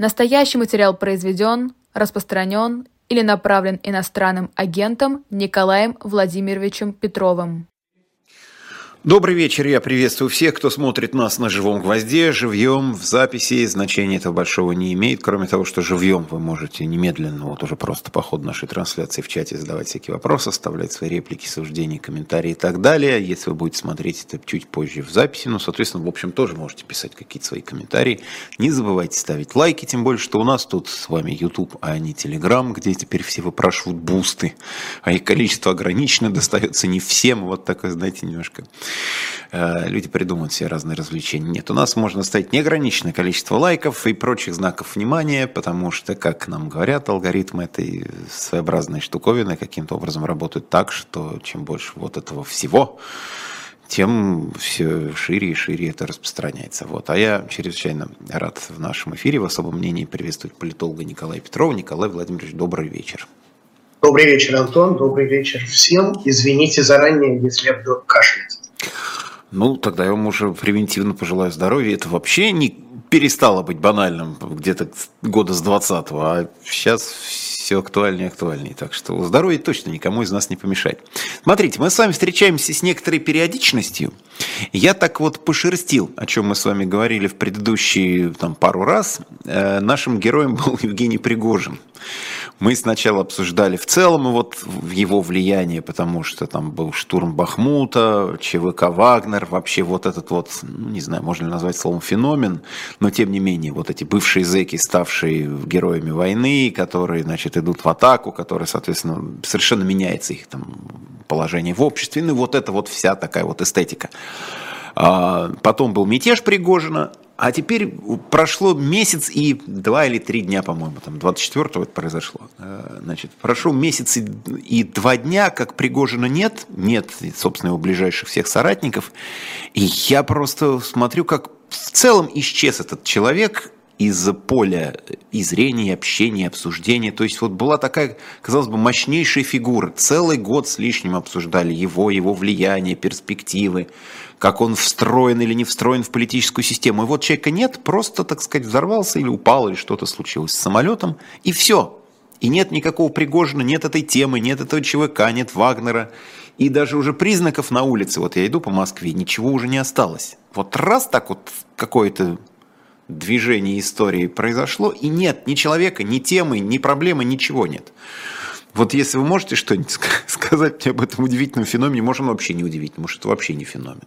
Настоящий материал произведен, распространен или направлен иностранным агентом Николаем Владимировичем Петровым. Добрый вечер, я приветствую всех, кто смотрит нас на живом гвозде, живьем, в записи, значения этого большого не имеет, кроме того, что живьем вы можете немедленно, вот уже просто по ходу нашей трансляции в чате задавать всякие вопросы, оставлять свои реплики, суждения, комментарии и так далее. Если вы будете смотреть это чуть позже в записи, ну, соответственно, в общем, тоже можете писать какие-то свои комментарии. Не забывайте ставить лайки, тем более, что у нас тут с вами YouTube, а не Telegram, где теперь все выпрашивают бусты, а их количество ограничено, достается не всем, вот такое, знаете, немножко люди придумывают все разные развлечения. Нет, у нас можно ставить неограниченное количество лайков и прочих знаков внимания, потому что, как нам говорят, алгоритмы этой своеобразной штуковины каким-то образом работают так, что чем больше вот этого всего, тем все шире и шире это распространяется. Вот. А я чрезвычайно рад в нашем эфире в особом мнении приветствовать политолога Николая Петрова. Николай Владимирович, добрый вечер. Добрый вечер, Антон. Добрый вечер всем. Извините заранее, если я буду кашлять. Ну, тогда я вам уже превентивно пожелаю здоровья. Это вообще не перестало быть банальным где-то года с 20-го, а сейчас все актуальнее и актуальнее. Так что здоровье точно никому из нас не помешает. Смотрите, мы с вами встречаемся с некоторой периодичностью. Я так вот пошерстил, о чем мы с вами говорили в предыдущие там, пару раз. Э, нашим героем был Евгений Пригожин. Мы сначала обсуждали в целом вот его влияние, потому что там был штурм Бахмута, ЧВК «Вагнер», вообще вот этот вот, ну, не знаю, можно ли назвать словом феномен, но тем не менее, вот эти бывшие зэки, ставшие героями войны, которые, значит, идут в атаку, которые, соответственно, совершенно меняется их там положение в обществе, ну вот это вот вся такая вот эстетика. А, потом был мятеж Пригожина, а теперь прошло месяц и два или три дня, по-моему, там 24-го это произошло. Э, значит, прошел месяц и, и два дня, как Пригожина нет, нет, собственно, его ближайших всех соратников. И я просто смотрю, как в целом исчез этот человек из поля и зрения, общения, обсуждения. То есть вот была такая, казалось бы, мощнейшая фигура. Целый год с лишним обсуждали его, его влияние, перспективы как он встроен или не встроен в политическую систему. И вот человека нет, просто, так сказать, взорвался или упал, или что-то случилось с самолетом, и все. И нет никакого Пригожина, нет этой темы, нет этого ЧВК, нет Вагнера. И даже уже признаков на улице, вот я иду по Москве, ничего уже не осталось. Вот раз так вот какое-то движение истории произошло, и нет ни человека, ни темы, ни проблемы, ничего нет. Вот если вы можете что-нибудь сказать мне об этом удивительном феномене, может, он вообще не удивительный, может, это вообще не феномен.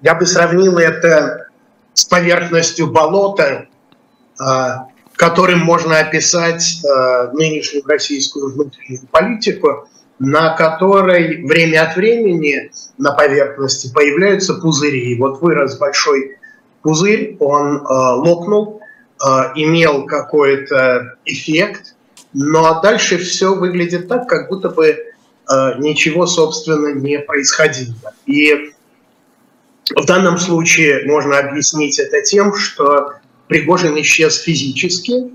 Я бы сравнил это с поверхностью болота, а, которым можно описать а, нынешнюю российскую внутреннюю политику, на которой время от времени на поверхности появляются пузыри. И вот вырос большой пузырь, он а, лопнул, имел какой-то эффект, но дальше все выглядит так, как будто бы ничего, собственно, не происходило. И в данном случае можно объяснить это тем, что Пригожин исчез физически,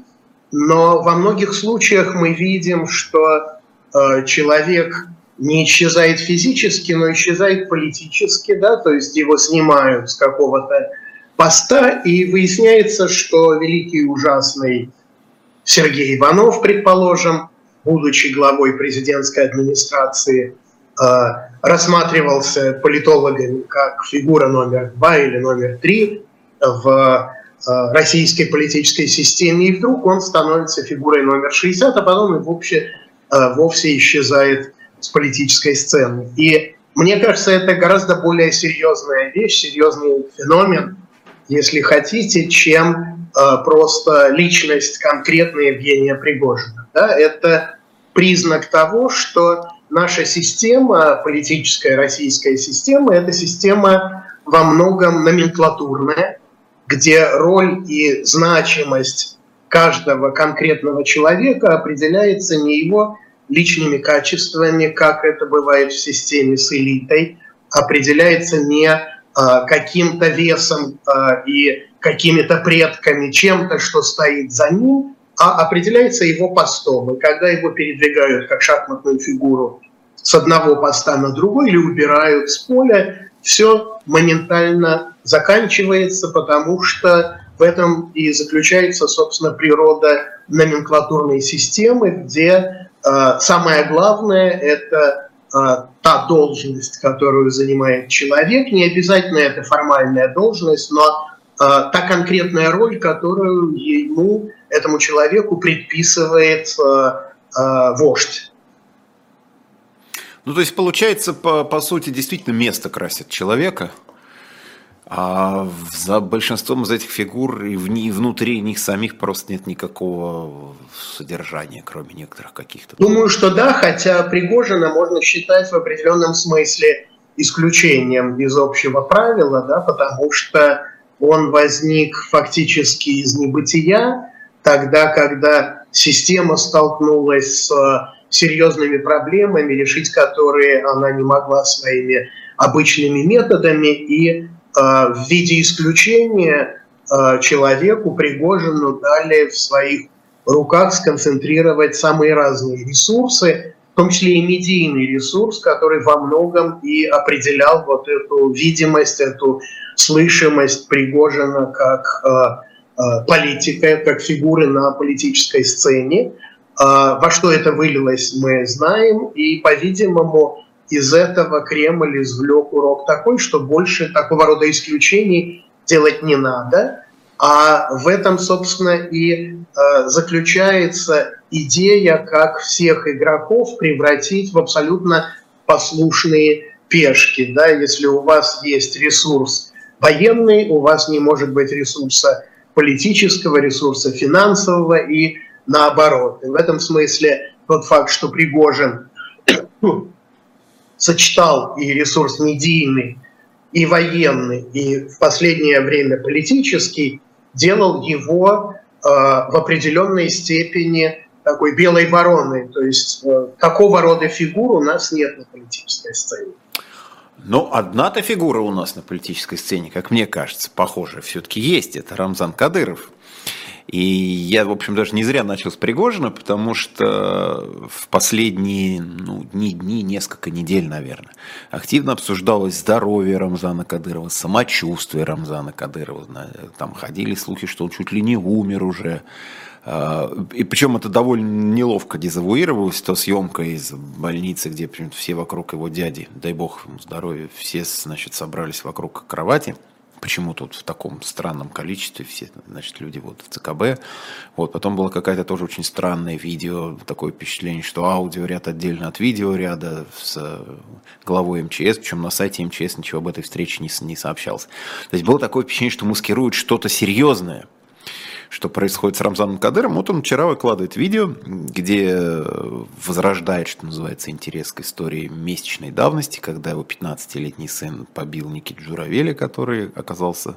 но во многих случаях мы видим, что э, человек не исчезает физически, но исчезает политически, да, то есть его снимают с какого-то поста, и выясняется, что великий и ужасный Сергей Иванов, предположим, будучи главой президентской администрации, э, рассматривался политологами как фигура номер два или номер три в э, российской политической системе, и вдруг он становится фигурой номер 60, а потом и вообще, э, вовсе исчезает с политической сцены. И мне кажется, это гораздо более серьезная вещь, серьезный феномен, если хотите, чем э, просто личность конкретная Евгения Пригожина. Да? Это признак того, что наша система, политическая российская система, это система во многом номенклатурная, где роль и значимость каждого конкретного человека определяется не его личными качествами, как это бывает в системе с элитой, определяется не каким-то весом а, и какими-то предками, чем-то, что стоит за ним, а определяется его постом. И когда его передвигают как шахматную фигуру с одного поста на другой или убирают с поля, все моментально заканчивается, потому что В этом и заключается, собственно, природа номенклатурной системы, где э, самое главное – это э, та должность, которую занимает человек. Не обязательно это формальная должность, но э, та конкретная роль, которую ему, этому человеку предписывает э, э, вождь. Ну, то есть, получается, по, по сути, действительно место красит человека – а за большинством из этих фигур и, в, и внутри них самих просто нет никакого содержания, кроме некоторых каких-то. Думаю, что да, хотя Пригожина можно считать в определенном смысле исключением из общего правила, да, потому что он возник фактически из небытия, тогда, когда система столкнулась с серьезными проблемами, решить которые она не могла своими обычными методами, и Э, в виде исключения э, человеку Пригожину дали в своих руках сконцентрировать самые разные ресурсы, в том числе и медийный ресурс, который во многом и определял вот эту видимость, эту слышимость Пригожина как э, политика, как фигуры на политической сцене. Во что это вылилось, мы знаем, и, по-видимому, из этого Кремль извлек урок такой, что больше такого рода исключений делать не надо. А в этом, собственно, и э, заключается идея, как всех игроков превратить в абсолютно послушные пешки. Да? Если у вас есть ресурс военный, у вас не может быть ресурса политического, ресурса финансового и наоборот. И в этом смысле тот факт, что Пригожин сочетал и ресурс медийный, и военный, и в последнее время политический, делал его э, в определенной степени такой белой вороной. То есть э, такого рода фигур у нас нет на политической сцене. Но одна-то фигура у нас на политической сцене, как мне кажется, похоже, все-таки есть. Это Рамзан Кадыров. И я, в общем, даже не зря начал с Пригожина, потому что в последние ну, дни, дни, несколько недель, наверное, активно обсуждалось здоровье Рамзана Кадырова, самочувствие Рамзана Кадырова. Там ходили слухи, что он чуть ли не умер уже. А, и причем это довольно неловко дезавуировалось, то съемка из больницы, где все вокруг его дяди, дай бог ему здоровья, все, значит, собрались вокруг кровати – почему тут в таком странном количестве все, значит, люди вот в ЦКБ. Вот, потом было какая-то тоже очень странное видео, такое впечатление, что аудиоряд отдельно от видеоряда с главой МЧС, причем на сайте МЧС ничего об этой встрече не, не сообщалось. То есть было такое впечатление, что маскируют что-то серьезное – что происходит с Рамзаном Кадыром. Вот он вчера выкладывает видео, где возрождает, что называется, интерес к истории месячной давности, когда его 15-летний сын побил Никит Журавеля, который оказался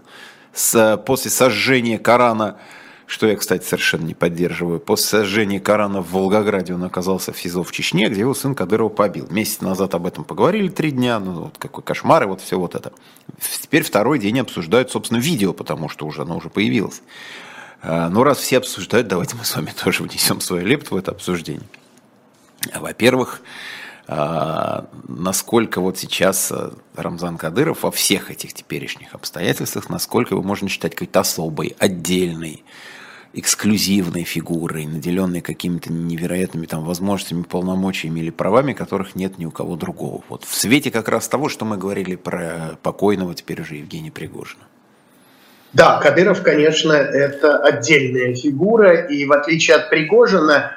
с, после сожжения Корана, что я, кстати, совершенно не поддерживаю. После сожжения Корана в Волгограде он оказался в СИЗО в Чечне, где его сын Кадырова побил. Месяц назад об этом поговорили, три дня, ну вот какой кошмар, и вот все вот это. Теперь второй день обсуждают, собственно, видео, потому что уже оно уже появилось. А, ну, раз все обсуждают, давайте мы с вами тоже внесем свою лепту в это обсуждение. Во-первых, а, насколько вот сейчас а, Рамзан Кадыров во всех этих теперешних обстоятельствах, насколько его можно считать какой-то особой, отдельной, эксклюзивной фигурой, наделенной какими-то невероятными там возможностями, полномочиями или правами, которых нет ни у кого другого. Вот в свете как раз того, что мы говорили про покойного теперь уже Евгения Пригожина. Да, Кадыров, конечно, это отдельная фигура, и в отличие от Пригожина,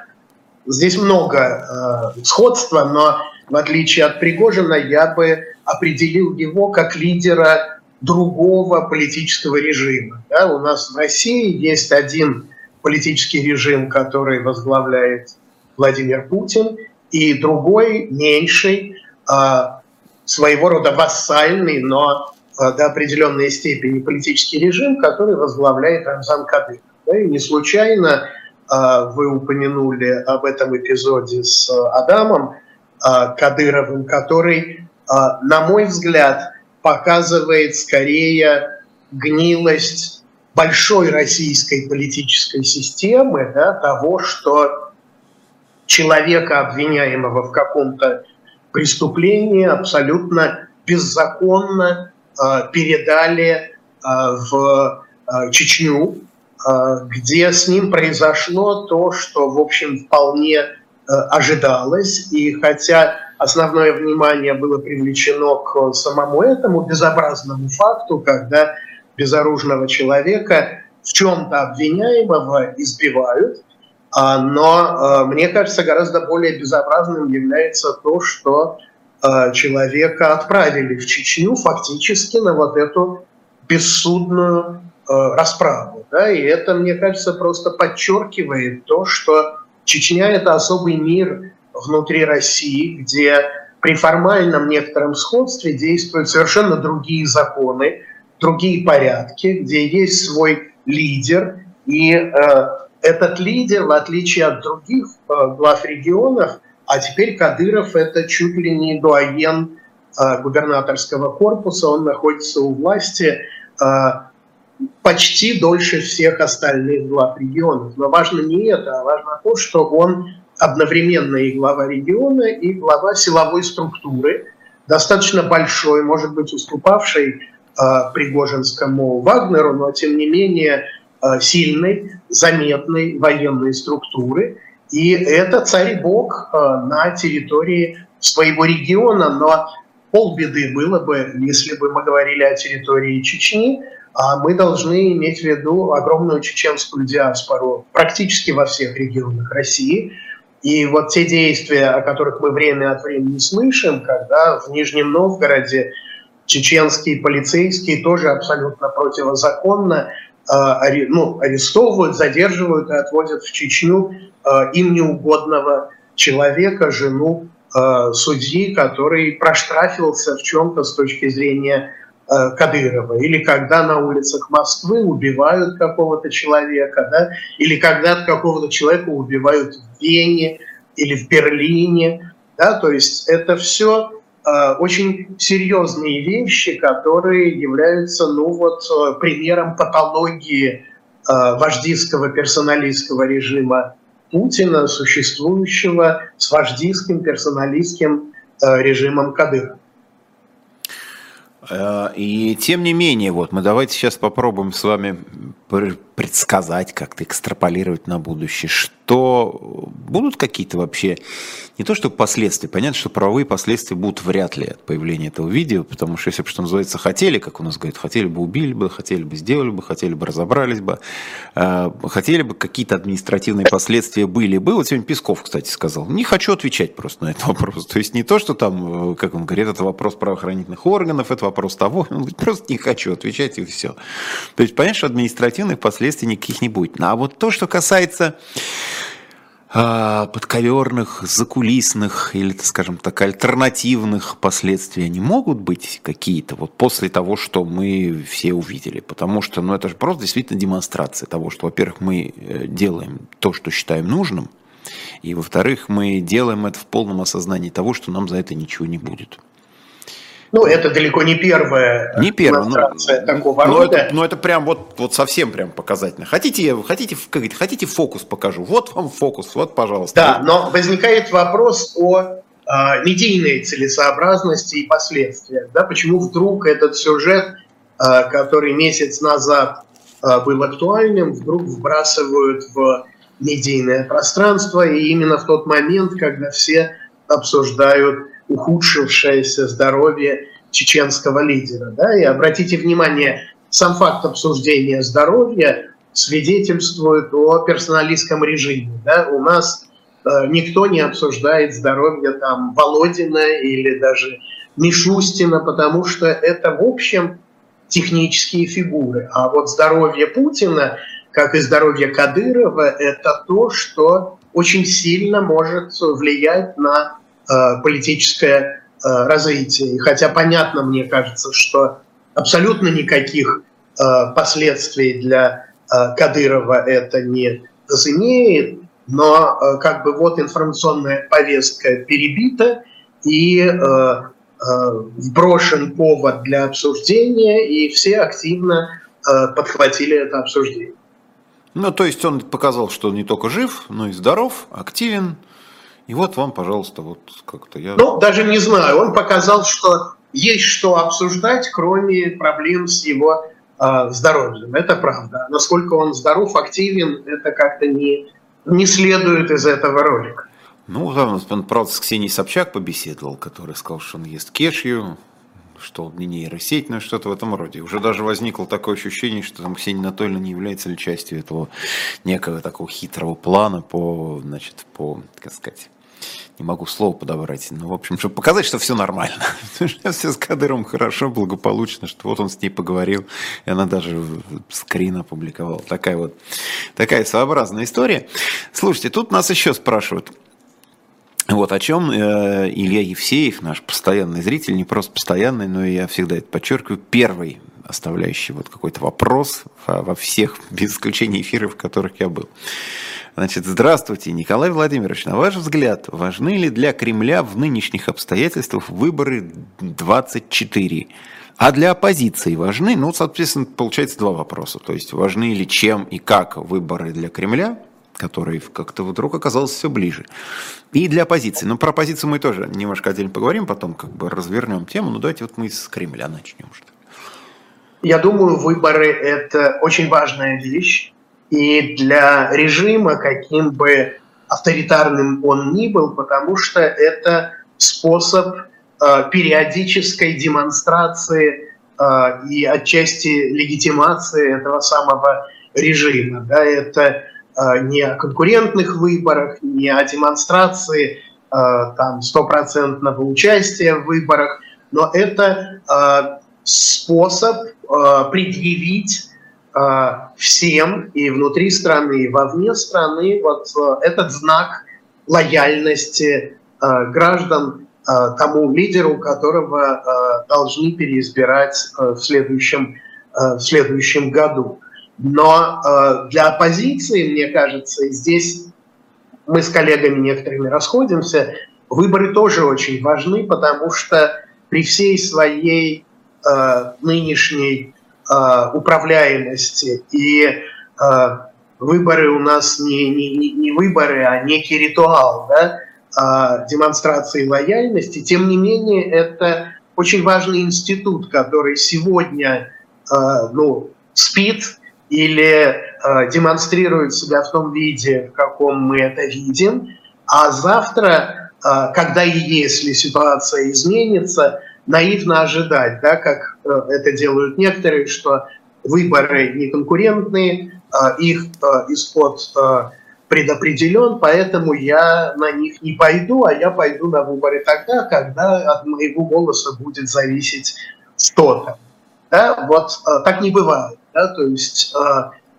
здесь много э, сходства, но в отличие от Пригожина я бы определил его как лидера другого политического режима. Да, у нас в России есть один политический режим, который возглавляет Владимир Путин, и другой, меньший, э, своего рода вассальный, но до определенной степени политический режим, который возглавляет Рамзан Кадыров. Да, и не случайно э, вы упомянули об этом эпизоде с Адамом э, Кадыровым, который, на мой взгляд, показывает скорее гнилость большой российской политической системы, да, того, что человека, обвиняемого в каком-то преступлении, абсолютно беззаконно Э, передали э, в Чечню, где с ним произошло то, что, в общем, вполне ожидалось. И хотя основное внимание было привлечено к самому этому безобразному факту, когда безоружного человека в чем-то обвиняемого избивают, а, но мне кажется, гораздо более безобразным является то, что человека отправили в Чечню фактически на вот эту бессудную расправу. Да? И это, мне кажется, просто подчеркивает то, что Чечня – это особый мир внутри России, где при формальном некотором сходстве действуют совершенно другие законы, другие порядки, где есть свой лидер, и э, этот лидер, в отличие от других э, глав регионов, а теперь Кадыров это чуть ли не дуаен э, губернаторского корпуса, он находится у власти э, почти дольше всех остальных глав регионов. Но важно не это, а важно то, что он одновременно и глава региона, и глава силовой структуры, достаточно большой, может быть, уступавшей э, Пригожинскому Вагнеру, но тем не менее э, сильной, заметной военной структуры. И это царь-бог э, на территории своего региона, но полбеды было бы, если бы мы говорили о территории Чечни, а мы должны иметь в виду огромную чеченскую диаспору практически во всех регионах России – и вот те действия, о которых мы время от времени слышим, когда в Нижнем Новгороде чеченские полицейские тоже абсолютно противозаконно ну, арестовывают, задерживают и отводят в Чечню э, им неугодного человека, жену э, судьи, который проштрафился в чем-то с точки зрения Э, Кадырова, или когда на улицах Москвы убивают какого-то человека, да, или когда какого-то человека убивают в Вене или в Берлине, да, то есть это все э, очень серьезные вещи, которые являются, ну вот, э, примером патологии э, вождистского персоналистского режима Путина, существующего с вождистским персоналистским э, режимом Кадырова. Э, и тем не менее, вот мы давайте сейчас попробуем с вами предсказать, как-то экстраполировать на будущее, что будут какие-то вообще, не то что последствия, понятно, что правовые последствия будут вряд ли от появления этого видео, потому что если бы, что называется, хотели, как у нас говорят, хотели бы убили бы, хотели бы сделали бы, хотели бы разобрались бы, э, хотели бы какие-то административные последствия были бы. Вот сегодня Песков, кстати, сказал, не хочу отвечать просто на этот вопрос. То есть не то, что там, э, как он говорит, это вопрос правоохранительных органов, это вопрос того, он говорит, просто не хочу отвечать и все. То есть понятно, что административных последствий последствий никаких не будет. А вот то, что касается э, подковерных, закулисных или, скажем так, альтернативных последствий, они могут быть какие-то вот после того, что мы все увидели. Потому что, ну, это же просто действительно демонстрация того, что, во-первых, мы э, делаем то, что считаем нужным, и, во-вторых, мы делаем это в полном осознании того, что нам за это ничего не будет. Ну, это далеко не первая не первая, ну, демонстрация ну, такого но рода. Это, но это прям вот, вот совсем прям показательно. Хотите, хотите, как хотите фокус покажу? Вот вам фокус, вот, пожалуйста. Да, но возникает вопрос о э, медийной целесообразности и последствиях. Да? Почему вдруг этот сюжет, э, который месяц назад э, был актуальным, вдруг вбрасывают в медийное пространство, и именно в тот момент, когда все обсуждают ухудшившееся здоровье чеченского лидера. Да? И обратите внимание, сам факт обсуждения здоровья свидетельствует о персоналистском режиме. Да? У нас э, никто не обсуждает здоровье там Володина или даже Мишустина, потому что это, в общем, технические фигуры. А вот здоровье Путина, как и здоровье Кадырова, это то, что очень сильно может влиять на политическое э, развитие. И хотя понятно, мне кажется, что абсолютно никаких э, последствий для Кадырова это не возымеет, но как бы вот информационная повестка перебита и вброшен повод для обсуждения, и все активно подхватили это обсуждение. Ну, то есть он показал, что он не только жив, но и здоров, активен, и вот вам, пожалуйста, вот как-то я... Ну, даже не знаю. Он показал, что есть что обсуждать, кроме проблем с его здоровьем. Это правда. Насколько он здоров, активен, это как-то не, не следует из этого ролика. Ну, там, он, правда, с Ксенией Собчак побеседовал, который сказал, что он ест кешью, что он не нейросеть, но что-то в этом роде. Уже даже возникло такое ощущение, что там Ксения Анатольевна не является ли частью этого некого такого хитрого плана по, значит, по, как сказать, не могу слово подобрать, ну, в общем, чтобы показать, что все нормально. все с Кадыром хорошо, благополучно, что вот он с ней поговорил, и она даже скрин опубликовала. Такая вот, такая своеобразная история. Слушайте, тут нас еще спрашивают, вот о чем э, Илья Евсеев, наш постоянный зритель, не просто постоянный, но я всегда это подчеркиваю, первый оставляющий вот какой-то вопрос во, во всех, без исключения эфиров, в которых я был. Значит, здравствуйте, Николай Владимирович. На ваш взгляд, важны ли для Кремля в нынешних обстоятельствах выборы 24? А для оппозиции важны? Ну, соответственно, получается два вопроса. То есть, важны ли чем и как выборы для Кремля, который как-то вдруг оказался все ближе. И для оппозиции. Но про оппозицию мы тоже немножко отдельно поговорим, потом как бы развернем тему. Ну давайте вот мы с Кремля начнем. Что ли. Я думаю, выборы – это очень важная вещь. И для режима, каким бы авторитарным он ни был, потому что это способ э, периодической демонстрации э, и отчасти легитимации этого самого режима. Да, это Э, не о конкурентных выборах, не о демонстрации э, там стопроцентного участия в выборах, но это э, способ предъявить всем и внутри страны, и вовне страны вот этот знак лояльности граждан тому лидеру, которого должны переизбирать в следующем, в следующем году. Но э, для оппозиции, мне кажется, здесь мы с коллегами некоторыми расходимся, выборы тоже очень важны, потому что при всей своей э, нынешней э, управляемости. И э, выборы у нас не, не, не выборы, а некий ритуал да, э, демонстрации лояльности, тем не менее это очень важный институт, который сегодня э, ну, спит, или э, демонстрирует себя в том виде, в каком мы это видим, а завтра, э, когда и если ситуация изменится, наивно ожидать, да, как э, это делают некоторые, что выборы неконкурентные, э, их э, исход предопределен, поэтому я на них не пойду, а я пойду на выборы тогда, когда от моего голоса будет зависеть что-то. Да? Вот так не бывает. Да? То есть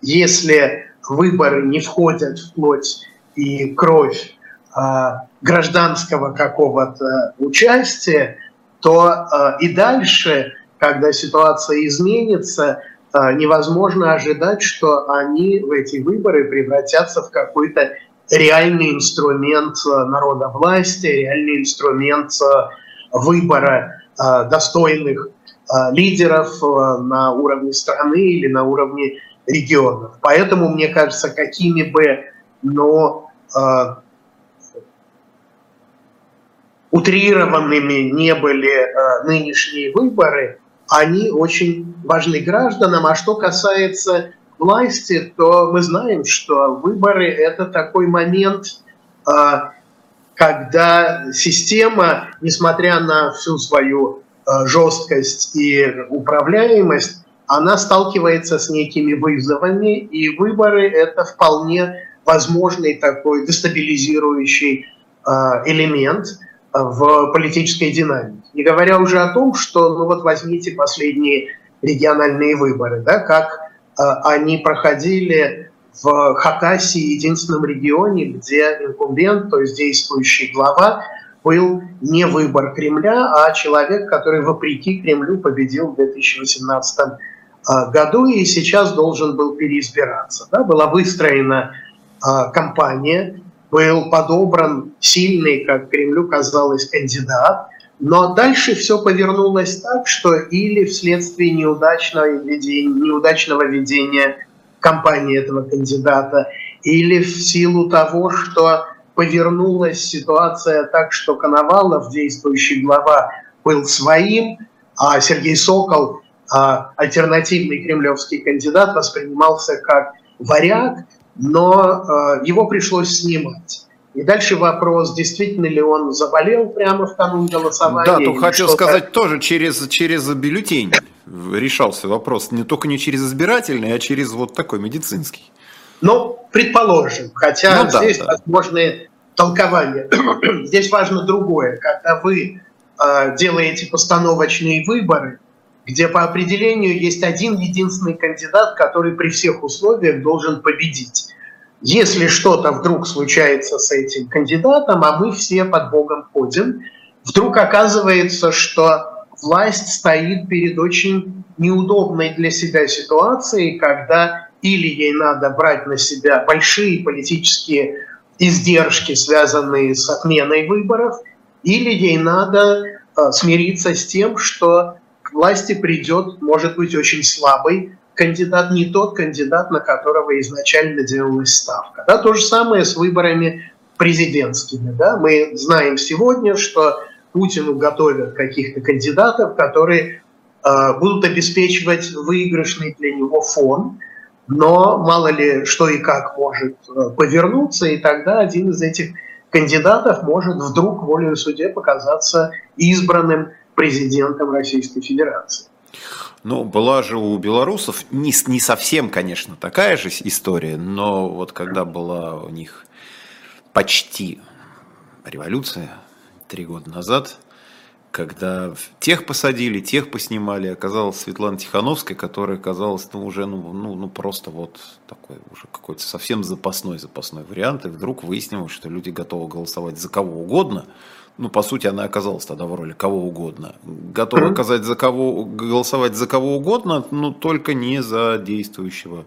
если выборы не входят в плоть и кровь гражданского какого-то участия, то и дальше, когда ситуация изменится, невозможно ожидать, что они в эти выборы превратятся в какой-то реальный инструмент народовластия, реальный инструмент выбора достойных Э, лидеров э, на уровне страны или на уровне регионов. Поэтому, мне кажется, какими бы, но э, утрированными не были э, нынешние выборы, они очень важны гражданам. А что касается власти, то мы знаем, что выборы – это такой момент, э, когда система, несмотря на всю свою Э, жесткость и управляемость, она сталкивается с некими вызовами, и выборы – это вполне возможный такой дестабилизирующий элемент в политической динамике. Не говоря уже о том, что, ну вот возьмите последние региональные выборы, да, как э, они проходили в Хакасии, единственном регионе, где инкумбент, то есть действующий глава, был не выбор Кремля, а человек, который вопреки Кремлю победил в 2018 а, году и сейчас должен был переизбираться. Да? Была выстроена а, кампания, был подобран сильный, как Кремлю казалось, кандидат, но дальше все повернулось так, что или вследствие неудачного ведения, неудачного ведения кампании этого кандидата, или в силу того, что повернулась ситуация так, что Коновалов, действующий глава, был своим, а Сергей Сокол а альтернативный кремлевский кандидат воспринимался как варяг, но э, его пришлось снимать. И дальше вопрос, действительно ли он заболел прямо в канун голосования. Да, то хочу сказать, тоже через, через бюллетень решался вопрос. Не только не через избирательный, а через вот такой медицинский. Ну, предположим, хотя ну, здесь да. возможны толкования. здесь важно другое. Когда вы э, делаете постановочные выборы, где по определению есть один единственный кандидат, который при всех условиях должен победить. Если что-то вдруг случается с этим кандидатом, а мы все под Богом ходим, вдруг оказывается, что власть стоит перед очень неудобной для себя ситуацией, когда или ей надо брать на себя большие политические издержки, связанные с отменой выборов, или ей надо э, смириться с тем, что власти придет, может быть, очень слабый кандидат, не тот кандидат, на которого изначально делалась ставка. Да, то же самое с выборами президентскими. Да? Мы знаем сегодня, что Путину готовят каких-то кандидатов, которые э, будут обеспечивать выигрышный для него фон, но мало ли что и как может э, повернуться, и тогда один из этих кандидатов может вдруг волею суде показаться избранным президентом Российской Федерации. Ну, была же у белорусов не, не совсем, конечно, такая же история, но вот когда была у них почти революция три года назад, когда тех посадили, тех поснимали, оказалась Светлана Тихановская, которая оказалась ну, уже ну, ну, ну просто вот такой уже какой-то совсем запасной запасной вариант, и вдруг выяснилось, что люди готовы голосовать за кого угодно, ну, по сути, она оказалась тогда в роли кого угодно. Готова оказать за кого, голосовать за кого угодно, но только не за действующего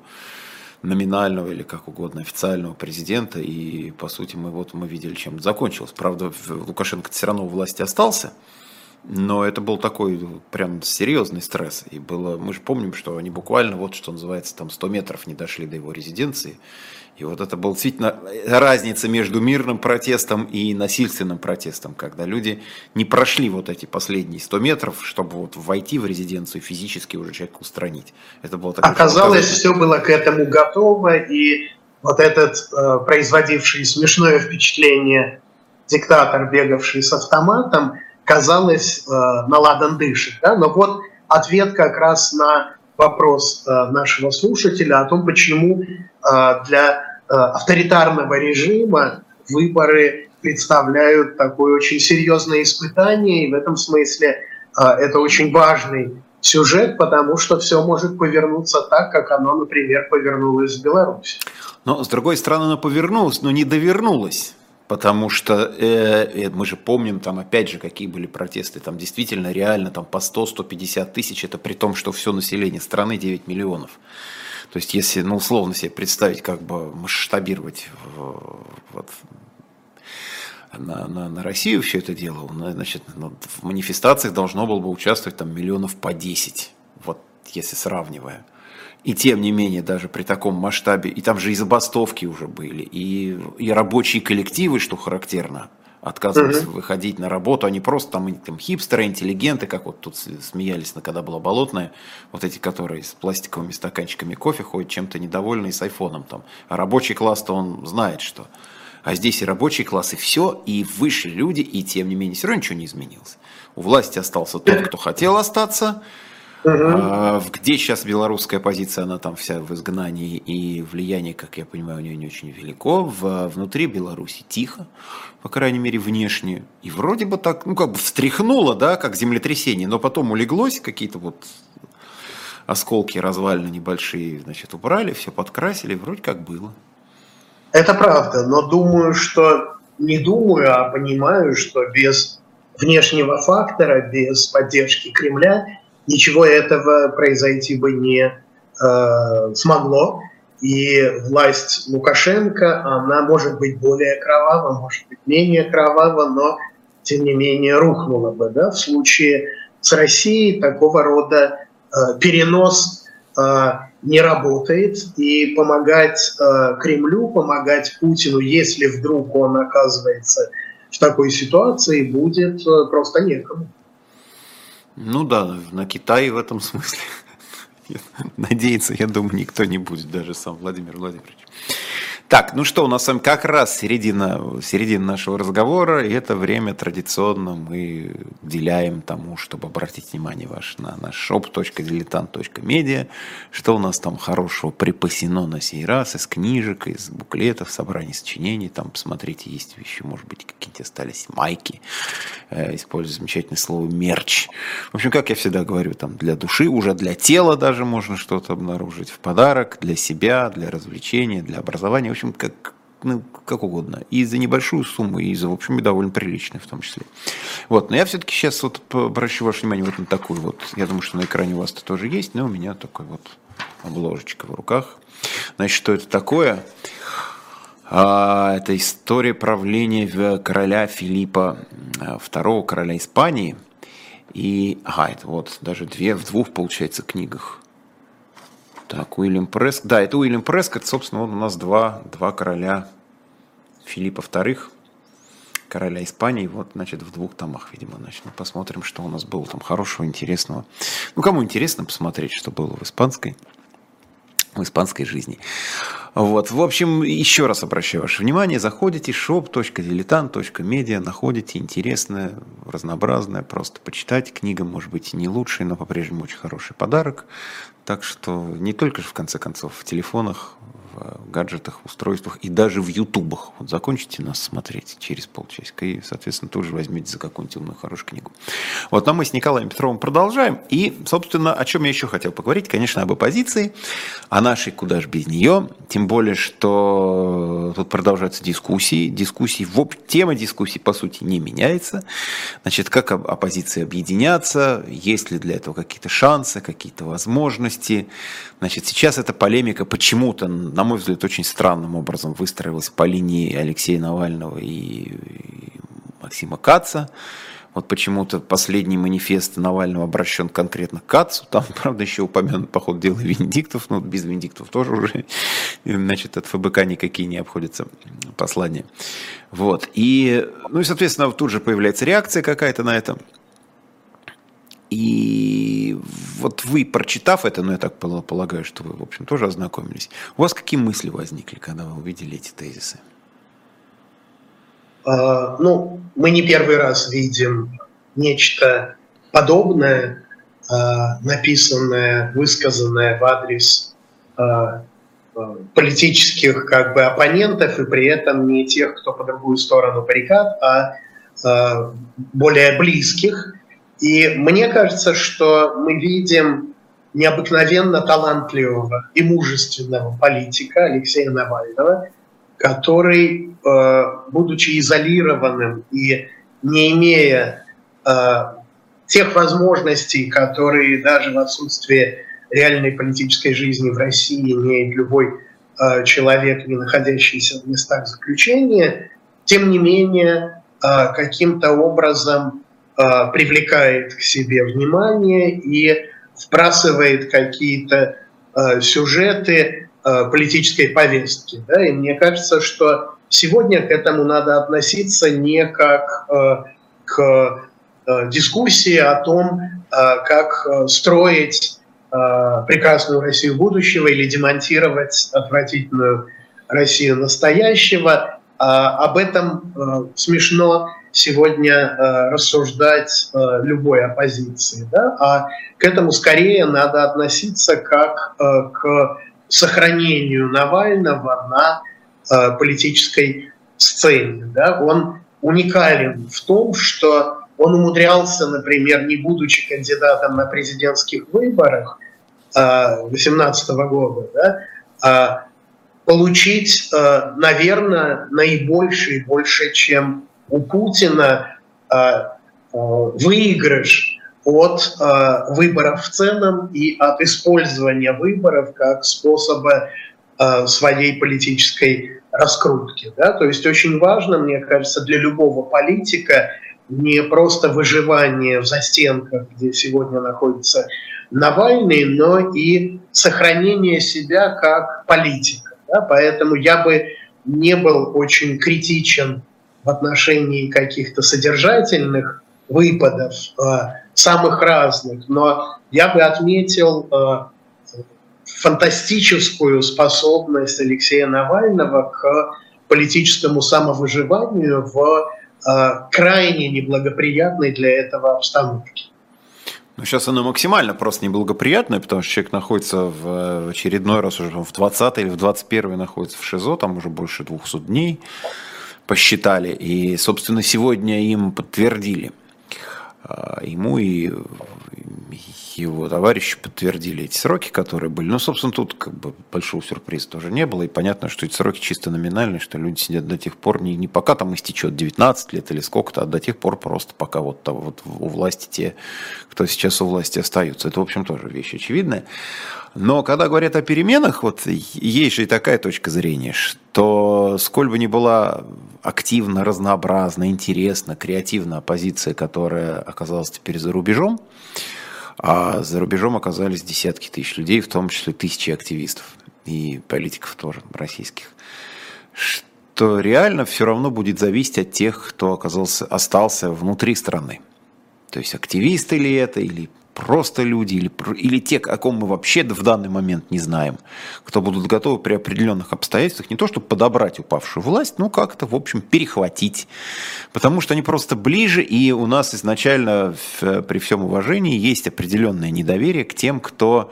номинального или как угодно официального президента. И, по сути, мы вот мы видели, чем закончилось. Правда, Лукашенко все равно у власти остался. Но это был такой прям серьезный стресс. И было, мы же помним, что они буквально, вот что называется, там 100 метров не дошли до его резиденции. И вот это была действительно разница между мирным протестом и насильственным протестом, когда люди не прошли вот эти последние 100 метров, чтобы вот войти в резиденцию и физически уже человека устранить. Это было такое, Оказалось, все было к этому готово, и вот этот э, производивший смешное впечатление диктатор, бегавший с автоматом, казалось, э, наладан дышит. Да? Но вот ответ как раз на вопрос э, нашего слушателя о том, почему э, для э, авторитарного режима выборы представляют такое очень серьезное испытание, и в этом смысле это очень важный сюжет, потому что все может повернуться так, как оно, например, повернулось в Беларуси. Но, с другой стороны, оно повернулось, но не довернулось. Потому что э, э, мы же помним, там опять же, какие были протесты, там действительно реально там по 100-150 тысяч, это при том, что все население страны 9 миллионов. То есть если, ну, условно себе представить, как бы масштабировать вот, на, на, на Россию все это дело, значит, в манифестациях должно было бы участвовать там миллионов по 10, вот если сравнивая. И тем не менее, даже при таком масштабе, и там же и забастовки уже были, и, и рабочие коллективы, что характерно, отказывались uh-huh. выходить на работу, они просто там, там хипстеры, интеллигенты, как вот тут смеялись, когда была болотная, вот эти, которые с пластиковыми стаканчиками кофе ходят, чем-то недовольные с айфоном там. А рабочий класс-то он знает, что. А здесь и рабочий класс, и все, и выше люди, и тем не менее все равно ничего не изменилось. У власти остался тот, кто хотел остаться, Угу. Где сейчас белорусская позиция, она там вся в изгнании, и влияние, как я понимаю, у нее не очень велико. В, внутри Беларуси тихо, по крайней мере, внешне. И вроде бы так, ну, как бы встряхнуло, да, как землетрясение, но потом улеглось, какие-то вот осколки развалины небольшие, значит, убрали, все подкрасили, вроде как было. Это правда, но думаю, что не думаю, а понимаю, что без внешнего фактора, без поддержки Кремля ничего этого произойти бы не э, смогло. И власть Лукашенко, она может быть более кровава, может быть менее кровава, но тем не менее рухнула бы. Да? В случае с Россией такого рода э, перенос э, не работает, и помогать э, Кремлю, помогать Путину, если вдруг он оказывается в такой ситуации, будет э, просто некому. Ну да, на Китай в этом смысле. Надеяться, я думаю, никто не будет, даже сам Владимир Владимирович. Так, ну что, у нас с вами как раз середина, середина нашего разговора, и это время традиционно мы уделяем тому, чтобы обратить внимание ваш на наш shop.diletant.media, что у нас там хорошего припасено на сей раз, из книжек, из буклетов, собраний сочинений, там, посмотрите, есть еще, может быть, какие-то остались майки, э, используя замечательное слово мерч. В общем, как я всегда говорю, там, для души, уже для тела даже можно что-то обнаружить в подарок, для себя, для развлечения, для образования, общем, общем, как, ну, как угодно. И за небольшую сумму, и за, в общем, довольно приличную в том числе. Вот. Но я все-таки сейчас вот обращу ваше внимание вот на такую вот. Я думаю, что на экране у вас это тоже есть, но у меня такой вот обложечка в руках. Значит, что это такое? А, это история правления короля Филиппа II, а, короля Испании. И, ага, это вот даже две, в двух, получается, книгах. Так, Уильям Преск. Да, это Уильям Прескотт, собственно, он у нас два, два короля Филиппа II, короля Испании, вот, значит, в двух томах, видимо, значит, ну, посмотрим, что у нас было там хорошего, интересного. Ну, кому интересно посмотреть, что было в испанской, в испанской жизни. Вот, в общем, еще раз обращаю ваше внимание, заходите shop.diletant.media, находите интересное, разнообразное, просто почитать. Книга, может быть, не лучшая, но по-прежнему очень хороший подарок. Так что не только же, в конце концов, в телефонах, гаджетах, устройствах и даже в ютубах. Вот закончите нас смотреть через полчасика и, соответственно, тоже возьмите за какую-нибудь умную хорошую книгу. Вот, но мы с Николаем Петровым продолжаем. И, собственно, о чем я еще хотел поговорить, конечно, об оппозиции, о нашей куда же без нее. Тем более, что тут продолжаются дискуссии. Дискуссии, в тема дискуссий, по сути, не меняется. Значит, как оппозиция объединяться, есть ли для этого какие-то шансы, какие-то возможности. Значит, сейчас эта полемика почему-то, на мой взгляд, очень странным образом выстроилась по линии Алексея Навального и Максима Каца. Вот почему-то последний манифест Навального обращен конкретно к Кацу. Там, правда, еще упомянут по ходу дела Венедиктов, но без Венедиктов тоже уже, значит, от ФБК никакие не обходятся послания. Вот. И, ну и, соответственно, тут же появляется реакция какая-то на это. И вот вы, прочитав это, ну, я так полагаю, что вы, в общем, тоже ознакомились, у вас какие мысли возникли, когда вы увидели эти тезисы? А, ну, мы не первый раз видим нечто подобное, а, написанное, высказанное в адрес а, политических как бы оппонентов и при этом не тех, кто по другую сторону баррикад, а более близких и мне кажется, что мы видим необыкновенно талантливого и мужественного политика Алексея Навального, который, э, будучи изолированным и не имея э, тех возможностей, которые даже в отсутствии реальной политической жизни в России имеет любой э, человек, не находящийся в местах заключения, тем не менее каким-то образом привлекает к себе внимание и вбрасывает какие-то э, сюжеты э, политической повестки. И мне кажется, что сегодня к этому надо относиться не как к дискуссии о том, как строить прекрасную Россию будущего или демонтировать отвратительную Россию настоящего. А об этом смешно сегодня э, рассуждать э, любой оппозиции, да? а к этому скорее надо относиться как э, к сохранению Навального на политической сцене. Да? Он уникален в том, что он умудрялся, например, не будучи кандидатом на президентских выборах 2018 э, года, да, а получить, наверное, наибольший, больше, чем у Путина э, э, выигрыш от э, выборов в целом и от использования выборов как способа своей политической раскрутки. Да? То есть очень важно, мне кажется, для любого политика не просто выживание в застенках, где сегодня находится Навальный, но и сохранение себя как политика. Да? Поэтому я бы не был очень критичен в отношении каких-то содержательных выпадов, самых разных, но я бы отметил фантастическую способность Алексея Навального к политическому самовыживанию в крайне неблагоприятной для этого обстановке. Ну, сейчас она максимально просто неблагоприятная, потому что человек находится в очередной раз уже в 20 или в 21 находится в ШИЗО, там уже больше 200 дней посчитали. И, собственно, сегодня им подтвердили, а, ему и его товарищи подтвердили эти сроки, которые были. Ну, собственно, тут как бы большого сюрприза тоже не было. И понятно, что эти сроки чисто номинальные, что люди сидят до тех пор, не, не пока там истечет 19 лет или сколько-то, а до тех пор просто пока вот, там, вот у власти те, кто сейчас у власти остаются. Это, в общем, тоже вещь очевидная. Но когда говорят о переменах, вот есть же и такая точка зрения, что сколь бы ни была активно, разнообразна, интересна, креативна оппозиция, которая оказалась теперь за рубежом, а за рубежом оказались десятки тысяч людей, в том числе тысячи активистов и политиков тоже российских. Что реально все равно будет зависеть от тех, кто оказался, остался внутри страны. То есть активисты ли это, или просто люди или, или те, о ком мы вообще в данный момент не знаем, кто будут готовы при определенных обстоятельствах не то, чтобы подобрать упавшую власть, но как-то, в общем, перехватить. Потому что они просто ближе, и у нас изначально при всем уважении есть определенное недоверие к тем, кто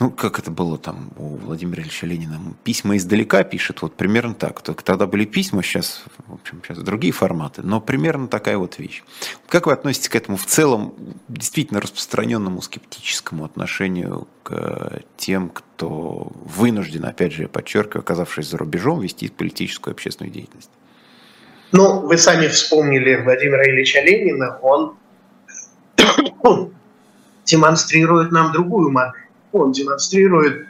ну, как это было там у Владимира Ильича Ленина, письма издалека пишет, вот примерно так. Только тогда были письма, сейчас, в общем, сейчас другие форматы, но примерно такая вот вещь. Как вы относитесь к этому в целом действительно распространенному скептическому отношению к тем, кто вынужден, опять же, я подчеркиваю, оказавшись за рубежом, вести политическую и общественную деятельность? Ну, вы сами вспомнили Владимира Ильича Ленина, он демонстрирует нам другую модель он демонстрирует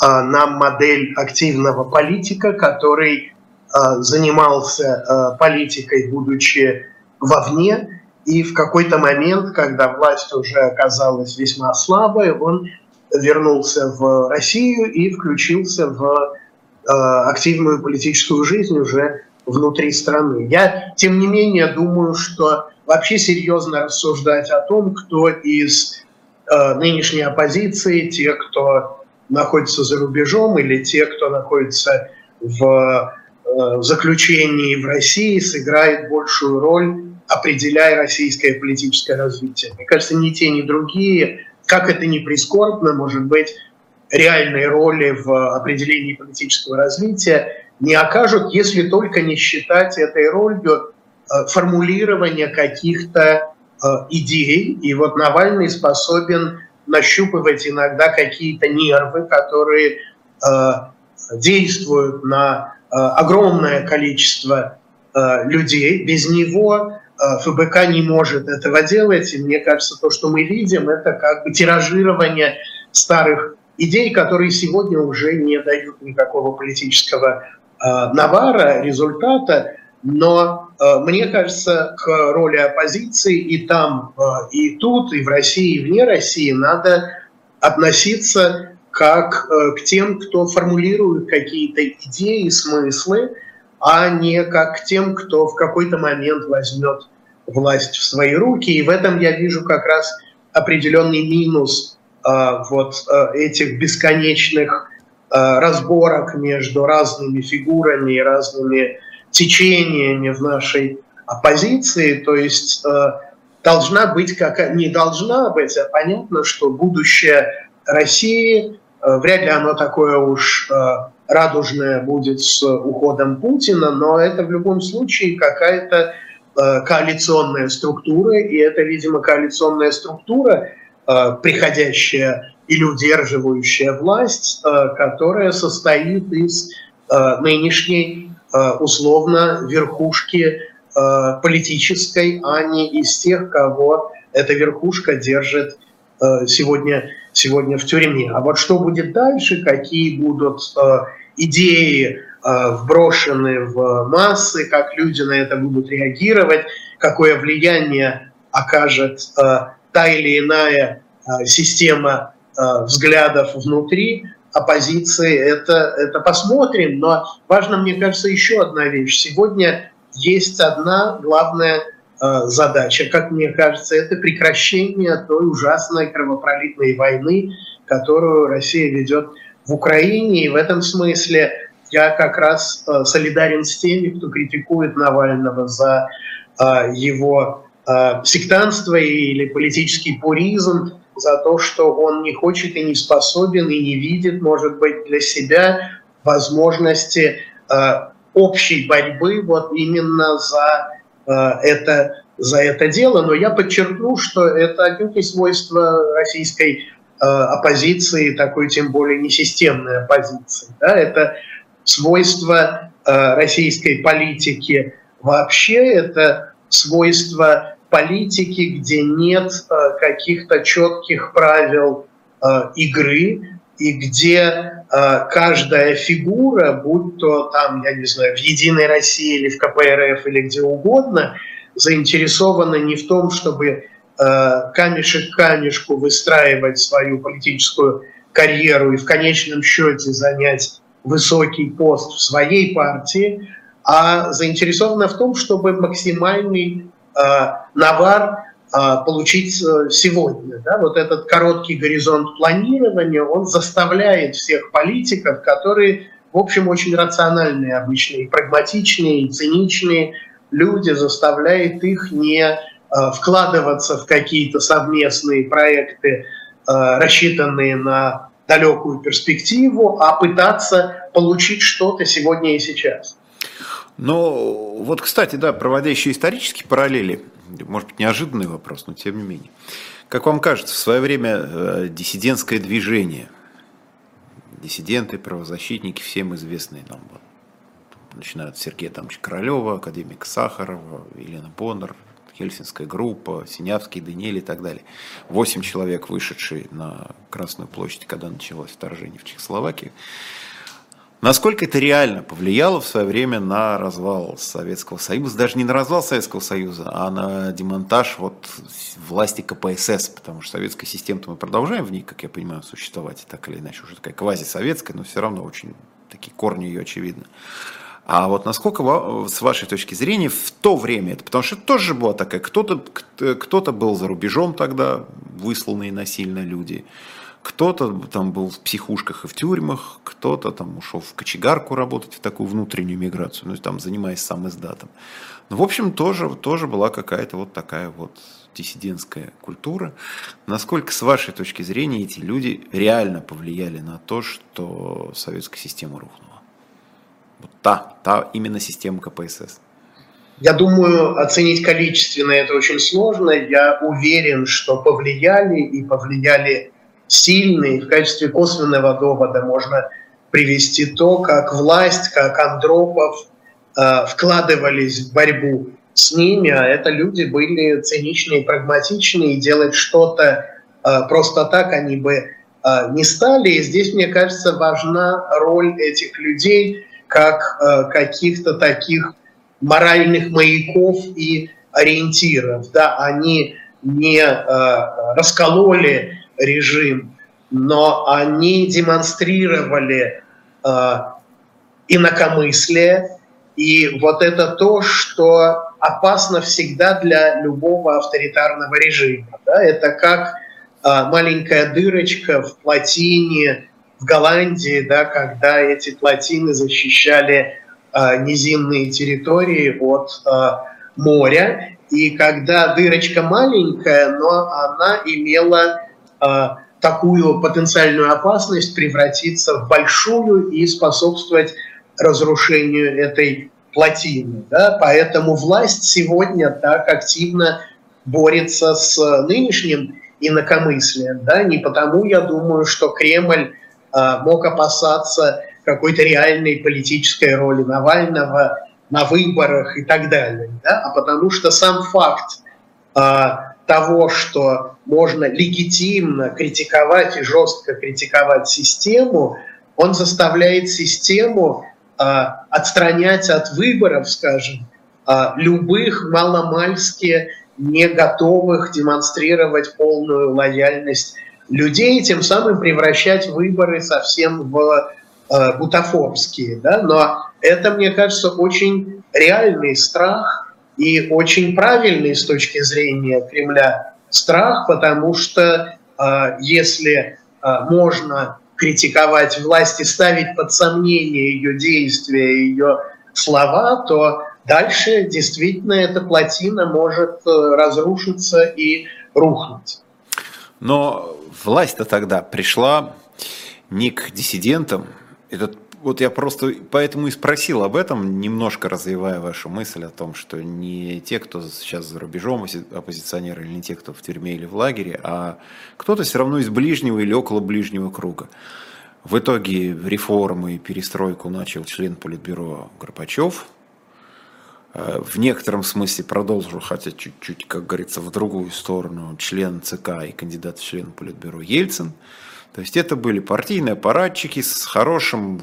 а, нам модель активного политика, который а, занимался а, политикой, будучи вовне, и в какой-то момент, когда власть уже оказалась весьма слабой, он вернулся в Россию и включился в активную политическую жизнь уже внутри страны. Я, тем не менее, думаю, что вообще серьезно рассуждать о том, кто из нынешней оппозиции, те, кто находится за рубежом или те, кто находится в э, заключении в России, сыграет большую роль, определяя российское политическое развитие. Мне кажется, ни те, ни другие, как это ни прискорбно, может быть, реальной роли в определении политического развития не окажут, если только не считать этой ролью э, формулирования каких-то Э, идей, и вот Навальный способен нащупывать иногда какие-то нервы, которые э, действуют на э, огромное количество людей. Без него ФБК не может этого делать. И мне кажется, то, что мы видим, это как бы тиражирование старых идей, которые сегодня уже не дают никакого политического навара, результата. Но э, мне кажется, к роли оппозиции и там, э, и тут, и в России, и вне России надо относиться как э, к тем, кто формулирует какие-то идеи, смыслы, а не как к тем, кто в какой-то момент возьмет власть в свои руки. И в этом я вижу как раз определенный минус вот этих бесконечных разборок между разными фигурами и разными течениями в нашей оппозиции, то есть э, должна быть как не должна быть, а понятно, что будущее России э, вряд ли оно такое уж э, радужное будет с уходом Путина, но это в любом случае какая-то коалиционная структура, и это, видимо, коалиционная структура, приходящая или удерживающая власть, которая состоит из нынешней условно верхушки э, политической, а не из тех, кого эта верхушка держит э, сегодня, сегодня в тюрьме. А вот что будет дальше, какие будут идеи вброшены в массы, как люди на это будут реагировать, какое влияние окажет та или иная система взглядов внутри, оппозиции, это, это посмотрим. Но важно, мне кажется, еще одна вещь. Сегодня есть одна главная задача, как мне кажется, это прекращение той ужасной кровопролитной войны, которую Россия ведет в Украине. И в этом смысле я как раз солидарен с теми, кто критикует Навального за его сектантство или политический пуризм, за то, что он не хочет и не способен и не видит, может быть, для себя возможности э, общей борьбы вот именно за э, это за это дело. Но я подчеркну, что это отнюдь не свойство российской э, оппозиции, такой тем более несистемной оппозиции. Да? Это свойство э, российской политики вообще, это свойство политики, где нет э, каких-то четких правил э, игры, и где э, каждая фигура, будь то там, я не знаю, в Единой России или в КПРФ или где угодно, заинтересована не в том, чтобы камешек к камешку выстраивать свою политическую карьеру и в конечном счете занять высокий пост в своей партии, а заинтересована в том, чтобы максимальный навар э, получить э, сегодня. Да? Вот этот короткий горизонт планирования, он заставляет всех политиков, которые, в общем, очень рациональные обычные, прагматичные, циничные люди, заставляет их не вкладываться в какие-то совместные проекты, рассчитанные на далекую перспективу, а пытаться получить что-то сегодня и сейчас. Но вот, кстати, да, проводя еще исторические параллели, может быть, неожиданный вопрос, но тем не менее. Как вам кажется, в свое время э, диссидентское движение, диссиденты, правозащитники, всем известные нам, начиная от Сергея Тамовича Королева, академика Сахарова, Елена Боннер, Хельсинская группа, Синявский, Даниэль и так далее. Восемь человек, вышедшие на Красную площадь, когда началось вторжение в Чехословакию. Насколько это реально повлияло в свое время на развал Советского Союза, даже не на развал Советского Союза, а на демонтаж вот власти КПСС, потому что советская система мы продолжаем в ней, как я понимаю, существовать, так или иначе, уже такая квазисоветская, но все равно очень такие корни ее очевидны. А вот насколько, с вашей точки зрения, в то время это, потому что это тоже была такая, кто-то кто был за рубежом тогда, высланные насильно люди, кто-то там был в психушках и в тюрьмах, кто-то там ушел в кочегарку работать, в такую внутреннюю миграцию, ну, там, занимаясь сам издатом. Ну, в общем, тоже, тоже была какая-то вот такая вот диссидентская культура. Насколько, с вашей точки зрения, эти люди реально повлияли на то, что советская система рухнула? Вот та, та именно система КПСС. Я думаю, оценить количественно это очень сложно. Я уверен, что повлияли и повлияли сильный. В качестве косвенного довода можно привести то, как власть, как Андропов э, вкладывались в борьбу с ними, а это люди были циничные, прагматичные, и делать что-то э, просто так они бы э, не стали. И здесь, мне кажется, важна роль этих людей как э, каких-то таких моральных маяков и ориентиров. Да, они не э, раскололи режим, но они демонстрировали э, инакомыслие, и вот это то, что опасно всегда для любого авторитарного режима. Да? Это как э, маленькая дырочка в плотине в Голландии, да, когда эти плотины защищали э, низинные территории от э, моря, и когда дырочка маленькая, но она имела такую потенциальную опасность превратиться в большую и способствовать разрушению этой плотины. Да? Поэтому власть сегодня так активно борется с нынешним инакомыслием. Да? Не потому, я думаю, что Кремль э, мог опасаться какой-то реальной политической роли Навального на выборах и так далее, да? а потому что сам факт э, того, что можно легитимно критиковать и жестко критиковать систему, он заставляет систему э, отстранять от выборов, скажем, э, любых маломальски не готовых демонстрировать полную лояльность людей, тем самым превращать выборы совсем в э, бутафорские. Да? Но это, мне кажется, очень реальный страх, и очень правильный с точки зрения Кремля страх, потому что э, если э, можно критиковать власть и ставить под сомнение ее действия, ее слова, то дальше действительно эта плотина может э, разрушиться и рухнуть. Но власть-то тогда пришла не к диссидентам. Этот, вот я просто поэтому и спросил об этом, немножко развивая вашу мысль о том, что не те, кто сейчас за рубежом оппозиционеры, или не те, кто в тюрьме или в лагере, а кто-то все равно из ближнего или около ближнего круга. В итоге реформы и перестройку начал член Политбюро Горбачев. Э, в некотором смысле продолжил, хотя чуть-чуть, как говорится, в другую сторону, член ЦК и кандидат в член Политбюро Ельцин. То есть это были партийные аппаратчики с хорошим,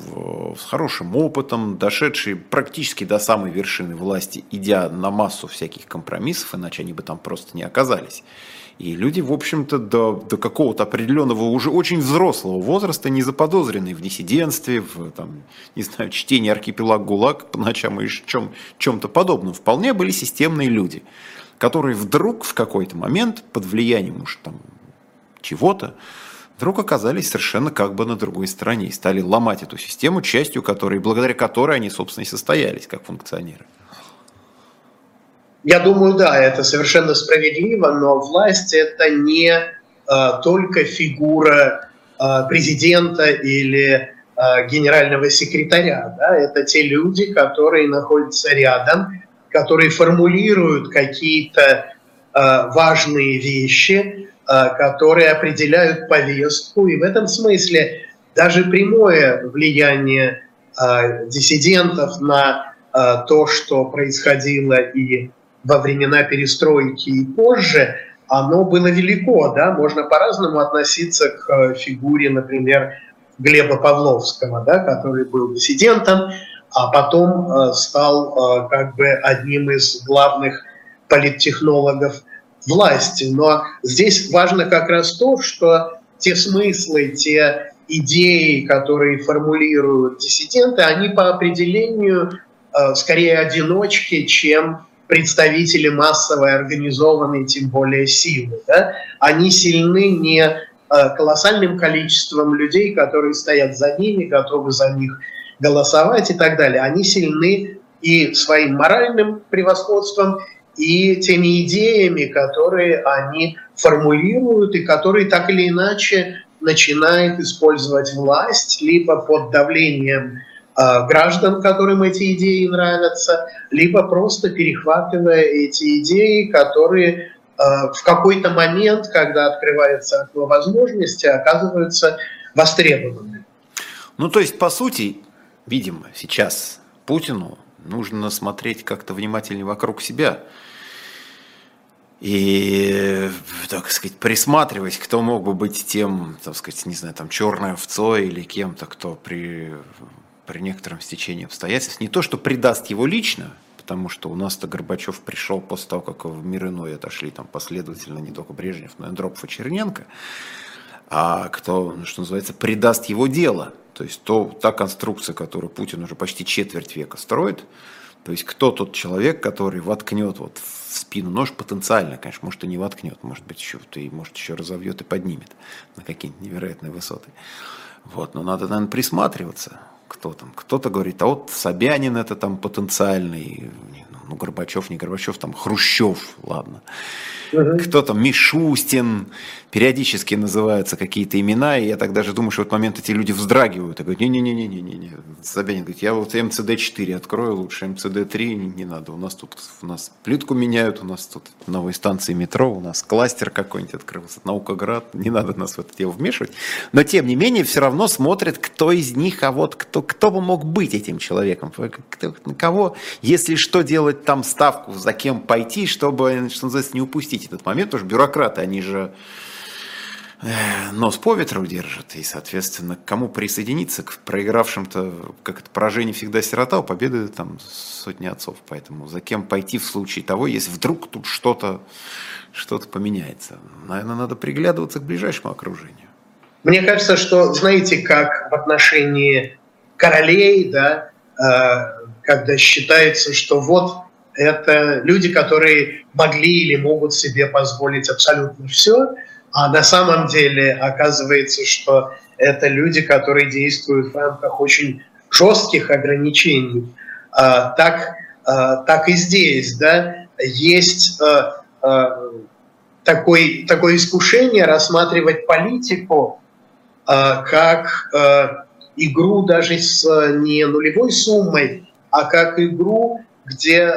с хорошим опытом, дошедшие практически до самой вершины власти, идя на массу всяких компромиссов, иначе они бы там просто не оказались. И люди, в общем-то, до, до какого-то определенного уже очень взрослого возраста, не заподозренные в диссидентстве, в, там, не знаю, чтении архипелаг ГУЛАГ по ночам и чем, чем-то подобном, вполне были системные люди, которые вдруг в какой-то момент под влиянием уж там чего-то, вдруг оказались совершенно как бы на другой стороне и стали ломать эту систему, частью которой, благодаря которой они, собственно, и состоялись как функционеры. Я думаю, да, это совершенно справедливо, но власть это не э, только фигура э, президента или э, генерального секретаря. Да? Это те люди, которые находятся рядом, которые формулируют какие-то э, важные вещи, которые определяют повестку. И в этом смысле даже прямое влияние э, диссидентов на э, то, что происходило и во времена перестройки и позже, оно было велико, да, можно по-разному относиться к фигуре, например, Глеба Павловского, да, который был диссидентом, а потом стал как бы одним из главных политтехнологов власти. Но здесь важно как раз то, что те смыслы, те идеи, которые формулируют диссиденты, они по определению э, скорее одиночки, чем представители массовой организованной, тем более силы. Да? Они сильны не э, колоссальным количеством людей, которые стоят за ними, готовы за них голосовать и так далее. Они сильны и своим моральным превосходством, и теми идеями, которые они формулируют и которые так или иначе начинают использовать власть либо под давлением Э, граждан, которым эти идеи нравятся, либо просто перехватывая эти идеи, которые э, в какой-то момент, когда открывается окно возможности, оказываются востребованными. Ну, то есть, по сути, видимо, сейчас Путину нужно смотреть как-то внимательнее вокруг себя и, так сказать, присматривать, кто мог бы быть тем, так сказать, не знаю, там, черной овцой или кем-то, кто при при некотором стечении обстоятельств, не то, что предаст его лично, потому что у нас-то Горбачев пришел после того, как в мир иной отошли там последовательно не только Брежнев, но и Андропов и Черненко, а кто, ну, что называется, предаст его дело. То есть то, та конструкция, которую Путин уже почти четверть века строит, то есть кто тот человек, который воткнет вот в спину нож потенциально, конечно, может и не воткнет, может быть еще, и может еще разовьет и поднимет на какие-нибудь невероятные высоты. Вот, но надо, наверное, присматриваться кто там, кто-то говорит, а вот Собянин это там потенциальный, ну, Горбачев, не Горбачев, там Хрущев, ладно. Угу. Кто там, Мишустин, периодически называются какие-то имена, и я так даже думаю, что в этот момент эти люди вздрагивают и говорят, не-не-не-не-не-не. Собянин говорит, я вот МЦД-4 открою лучше, МЦД-3 не, не надо, у нас тут, у нас плитку меняют, у нас тут новые станции метро, у нас кластер какой-нибудь открылся, Наукоград, не надо нас в это дело вмешивать. Но тем не менее, все равно смотрят, кто из них, а вот кто, кто бы мог быть этим человеком, кто, на кого, если что, делать там ставку, за кем пойти, чтобы, что называется, не упустить этот момент, потому что бюрократы, они же нос по ветру держат, и, соответственно, кому присоединиться, к проигравшим-то, как это, поражение всегда сирота, у победы там сотни отцов, поэтому за кем пойти в случае того, если вдруг тут что-то что поменяется. Наверное, надо приглядываться к ближайшему окружению. Мне кажется, что, знаете, как в отношении королей, да, э, когда считается, что вот это люди, которые могли или могут себе позволить абсолютно все, а на самом деле оказывается, что это люди, которые действуют в рамках очень жестких ограничений. А, так, а, так и здесь, да, есть а, а, такой, такое искушение рассматривать политику а, как а, игру даже с не нулевой суммой, а как игру, где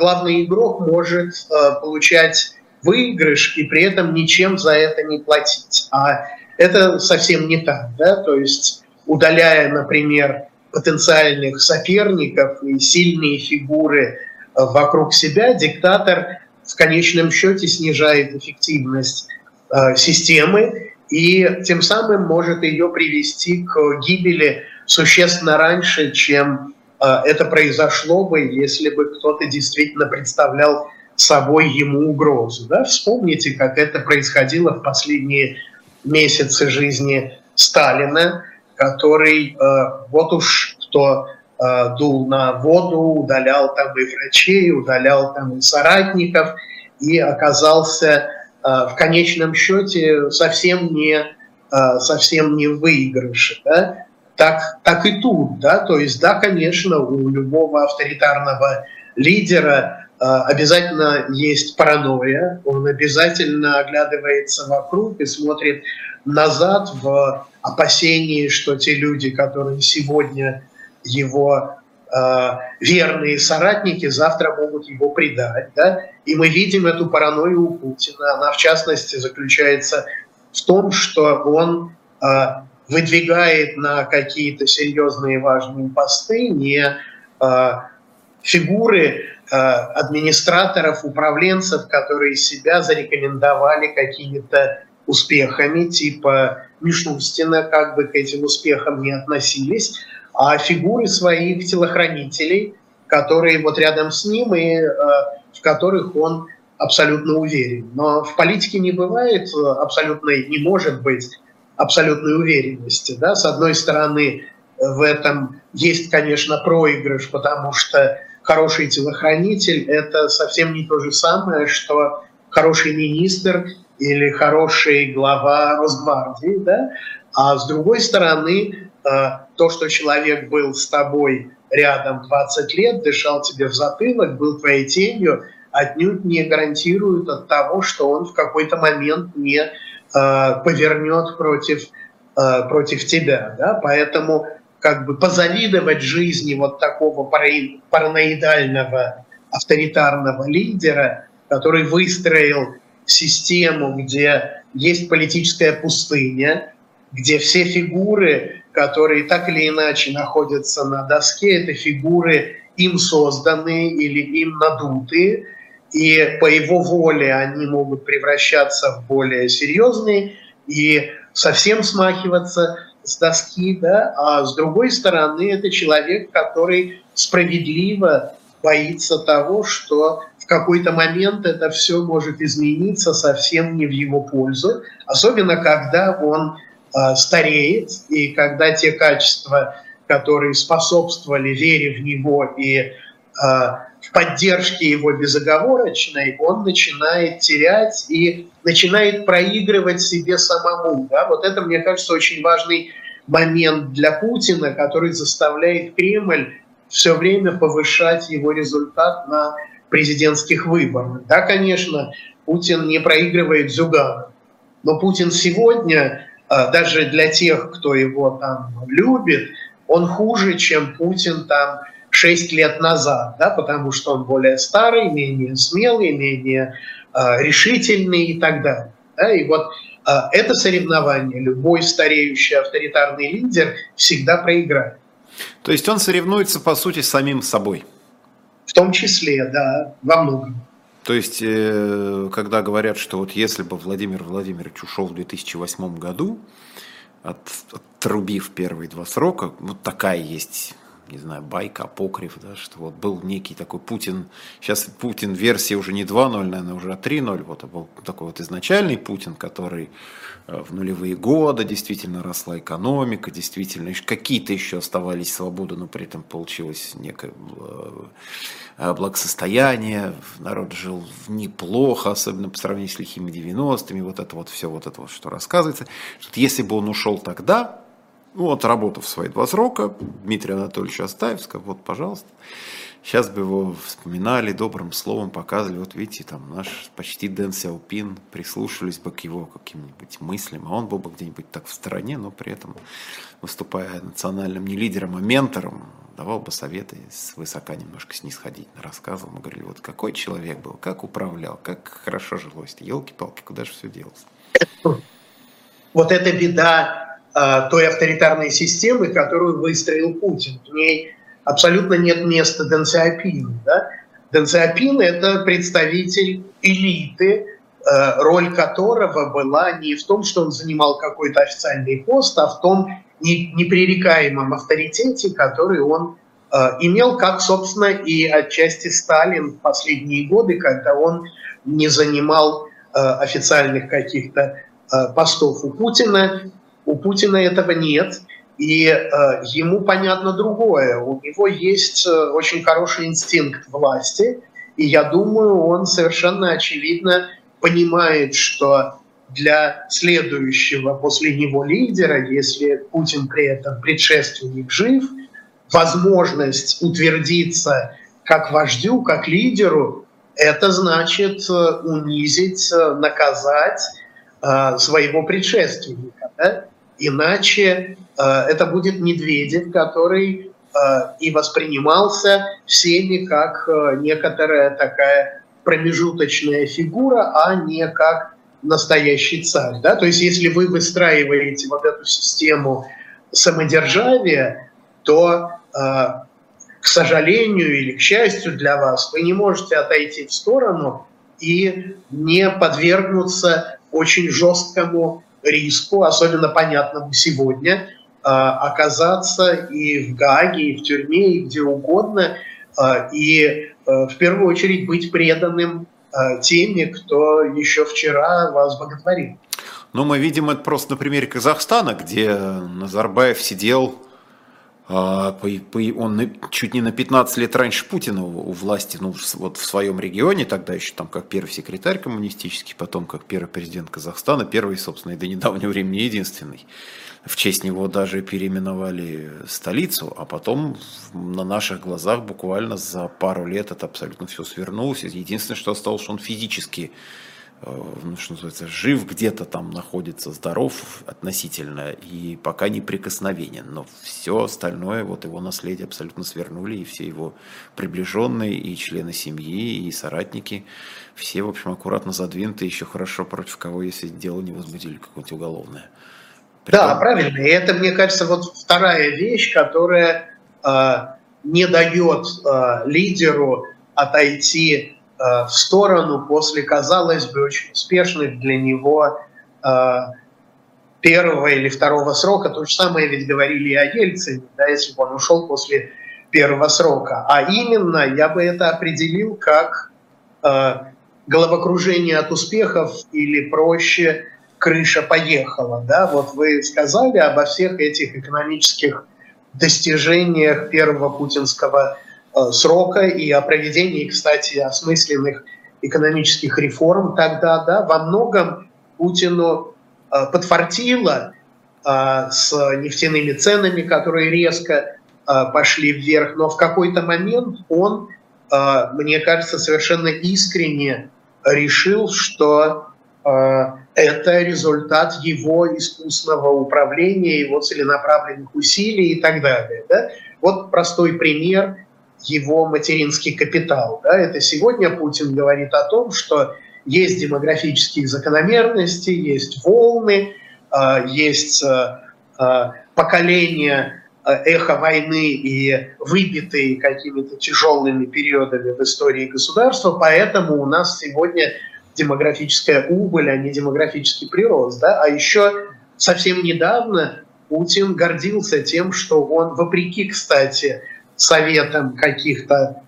главный игрок может получать выигрыш и при этом ничем за это не платить. А это совсем не так, да, то есть удаляя, например, потенциальных соперников и сильные фигуры вокруг себя, диктатор в конечном счете снижает эффективность э, системы и тем самым может ее привести к гибели существенно раньше, чем э, это произошло бы, если бы кто-то действительно представлял собой ему угрозу. Да? Вспомните, как это происходило в последние месяцы жизни Сталина, который э, вот уж кто Э, дул на воду, удалял там и врачей, удалял там и соратников, и оказался э, в конечном счете совсем не, э, совсем не в. Да? Так, так и тут, да, то есть, да, конечно, у любого авторитарного лидера обязательно есть паранойя, он обязательно оглядывается вокруг и смотрит назад в опасении, что те люди, которые сегодня его э, верные соратники завтра могут его предать. Да? И мы видим эту паранойю у Путина. Она, в частности, заключается в том, что он э, выдвигает на какие-то серьезные важные посты не э, фигуры администраторов, управленцев, которые себя зарекомендовали какими-то успехами, типа Мишустина, как бы к этим успехам не относились, а фигуры своих телохранителей, которые вот рядом с ним и э, в которых он абсолютно уверен. Но в политике не бывает э, абсолютной, не может быть абсолютной уверенности. Да? С одной стороны, в этом есть, конечно, проигрыш, потому что хороший телохранитель – это совсем не то же самое, что хороший министр или хороший глава Росгвардии. Да? А с другой стороны, э, то, что человек был с тобой рядом 20 лет, дышал тебе в затылок, был твоей тенью, отнюдь не гарантирует от того, что он в какой-то момент не э, повернет против, э, против тебя. Да? Поэтому как бы позавидовать жизни вот такого параноидального авторитарного лидера, который выстроил систему, где есть политическая пустыня, где все фигуры которые так или иначе находятся на доске, это фигуры им созданные или им надутые, и по его воле они могут превращаться в более серьезные и совсем смахиваться с доски, да, а с другой стороны это человек, который справедливо боится того, что в какой-то момент это все может измениться совсем не в его пользу, особенно когда он Э, стареет, и когда те качества, которые способствовали вере в него и э, в поддержке его безоговорочной, он начинает терять и начинает проигрывать себе самому. Да? Вот это, мне кажется, очень важный момент для Путина, который заставляет Кремль все время повышать его результат на президентских выборах. Да, конечно, Путин не проигрывает Зюгану, но Путин сегодня а, даже для тех, кто его там любит, он хуже, чем Путин там 6 лет назад, да, потому что он более старый, менее смелый, менее э, решительный и так далее. Да, и вот э, это соревнование любой стареющий авторитарный лидер всегда проиграет. То есть он соревнуется, по сути, с самим собой? В том числе, да, во многом. То есть, э, когда говорят, что вот если бы Владимир Владимирович ушел в 2008 году, от, отрубив первые два срока, вот такая есть не знаю, байка, апокриф, да, что вот был некий такой Путин, сейчас Путин версия уже не 2.0, наверное, уже 3.0, вот а был такой вот изначальный Путин, который э, в нулевые годы действительно росла экономика, действительно какие-то еще оставались свободы, но при этом получилось некое э, благосостояние, народ жил неплохо, особенно по сравнению с лихими 90-ми, вот это вот все, вот это вот, что рассказывается. Что если бы он ушел тогда, ну, вот работав свои два срока, Дмитрий Анатольевич Астаев вот, пожалуйста, сейчас бы его вспоминали, добрым словом показывали, вот видите, там наш почти Дэн Сяопин, прислушивались бы к его каким-нибудь мыслям, а он был бы где-нибудь так в стороне, но при этом, выступая национальным не лидером, а ментором, давал бы советы, высока немножко снисходительно рассказывал, мы говорили, вот какой человек был, как управлял, как хорошо жилось, елки-палки, куда же все делось? Вот эта беда той авторитарной системы, которую выстроил Путин. В ней абсолютно нет места Дэн Сяопину. Да? Дэн Сяопин – это представитель элиты, а, роль которого была не в том, что он занимал какой-то официальный пост, а в том непререкаемом авторитете, который он а, имел, как, собственно, и отчасти Сталин в последние годы, когда он не занимал официальных каких-то постов у Путина, у Путина этого нет, и э, ему понятно другое. У него есть э, очень хороший инстинкт власти, и я думаю, он совершенно очевидно понимает, что для следующего после него лидера, если Путин при этом предшественник жив, возможность утвердиться как вождю, как лидеру, это значит э, унизить, э, наказать э, своего предшественника. Да? Иначе э, это будет Медведев, который э, и воспринимался всеми как э, некоторая такая промежуточная фигура, а не как настоящий царь. Да? То есть если вы выстраиваете вот эту систему самодержавия, то, э, к сожалению или к счастью для вас, вы не можете отойти в сторону и не подвергнуться очень жесткому риску, особенно понятному сегодня, а, оказаться и в Гаге, и в тюрьме, и где угодно, а, и а, в первую очередь быть преданным теми, кто еще вчера вас боготворил. Ну, мы видим это просто на примере Казахстана, где Назарбаев сидел он чуть не на 15 лет раньше Путина у власти, ну, вот в своем регионе, тогда еще там как первый секретарь коммунистический, потом как первый президент Казахстана, первый, собственно, и до недавнего времени единственный. В честь него даже переименовали столицу, а потом на наших глазах буквально за пару лет это абсолютно все свернулось. Единственное, что осталось, что он физически ну, что называется, жив где-то там находится, здоров относительно и пока неприкосновенен. Но все остальное, вот его наследие абсолютно свернули, и все его приближенные, и члены семьи, и соратники, все, в общем, аккуратно задвинуты, еще хорошо против кого, если дело не возбудили какое-нибудь уголовное. Притом... Да, правильно. И это, мне кажется, вот вторая вещь, которая э, не дает э, лидеру отойти Э, в сторону после, казалось бы, очень успешных для него э, первого или второго срока. То же самое ведь говорили и о Ельцине, да, если бы он ушел после первого срока. А именно, я бы это определил как э, головокружение от успехов или проще крыша поехала. Да? Вот вы сказали обо всех этих экономических достижениях первого путинского Э, срока и о проведении, кстати, осмысленных экономических реформ тогда, да, во многом Путину э, подфартило э, с нефтяными ценами, которые резко пошли вверх, но в какой-то момент он, мне кажется, совершенно искренне решил, что это результат его искусного управления, его целенаправленных усилий и так далее. Да? Вот простой пример его материнский капитал. Да? Это сегодня Путин говорит о том, что есть демографические закономерности, есть волны, а, есть а, а, поколения эхо войны и выбитые какими-то тяжелыми периодами в истории государства, поэтому у нас сегодня демографическая убыль, а не демографический прирост. Да? А еще совсем недавно Путин гордился тем, что он, вопреки, кстати, советом каких-то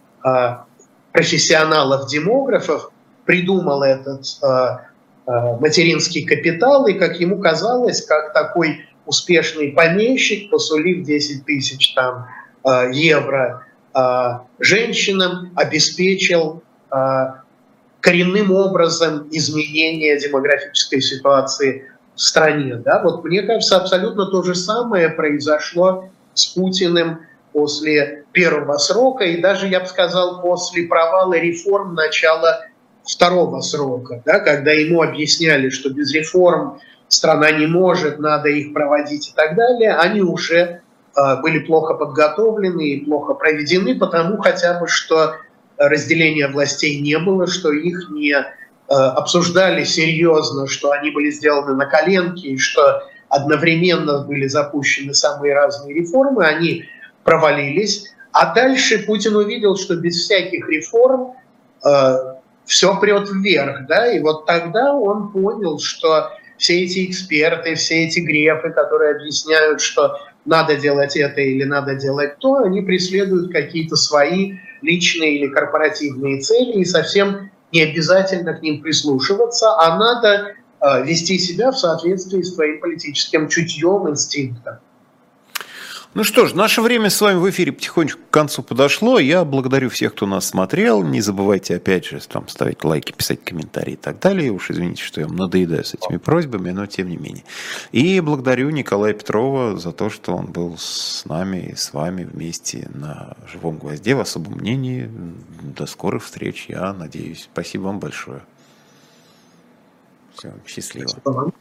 профессионалов-демографов придумал этот материнский капитал, и, как ему казалось, как такой успешный помещик, посулив 10 тысяч там, евро женщинам, обеспечил коренным образом изменение демографической ситуации в стране. Да? Вот мне кажется, абсолютно то же самое произошло с Путиным после первого срока и даже, я бы сказал, после провала реформ начала второго срока, да, когда ему объясняли, что без реформ страна не может, надо их проводить и так далее, они уже э, были плохо подготовлены и плохо проведены, потому хотя бы, что разделения властей не было, что их не э, обсуждали серьезно, что они были сделаны на коленке, и что одновременно были запущены самые разные реформы, они провалились. А дальше Путин увидел, что без всяких реформ э, все прет вверх, да, и вот тогда он понял, что все эти эксперты, все эти грефы, которые объясняют, что надо делать это или надо делать то, они преследуют какие-то свои личные или корпоративные цели, и совсем не обязательно к ним прислушиваться, а надо э, вести себя в соответствии с твоим политическим чутьем, инстинктом. Ну что ж, наше время с вами в эфире потихонечку к концу подошло. Я благодарю всех, кто нас смотрел. Не забывайте, опять же, там, ставить лайки, писать комментарии и так далее. Уж извините, что я вам надоедаю с этими просьбами, но тем не менее. И благодарю Николая Петрова за то, что он был с нами и с вами вместе на «Живом гвозде» в особом мнении. До скорых встреч, я надеюсь. Спасибо вам большое. Все, счастливо. Спасибо вам.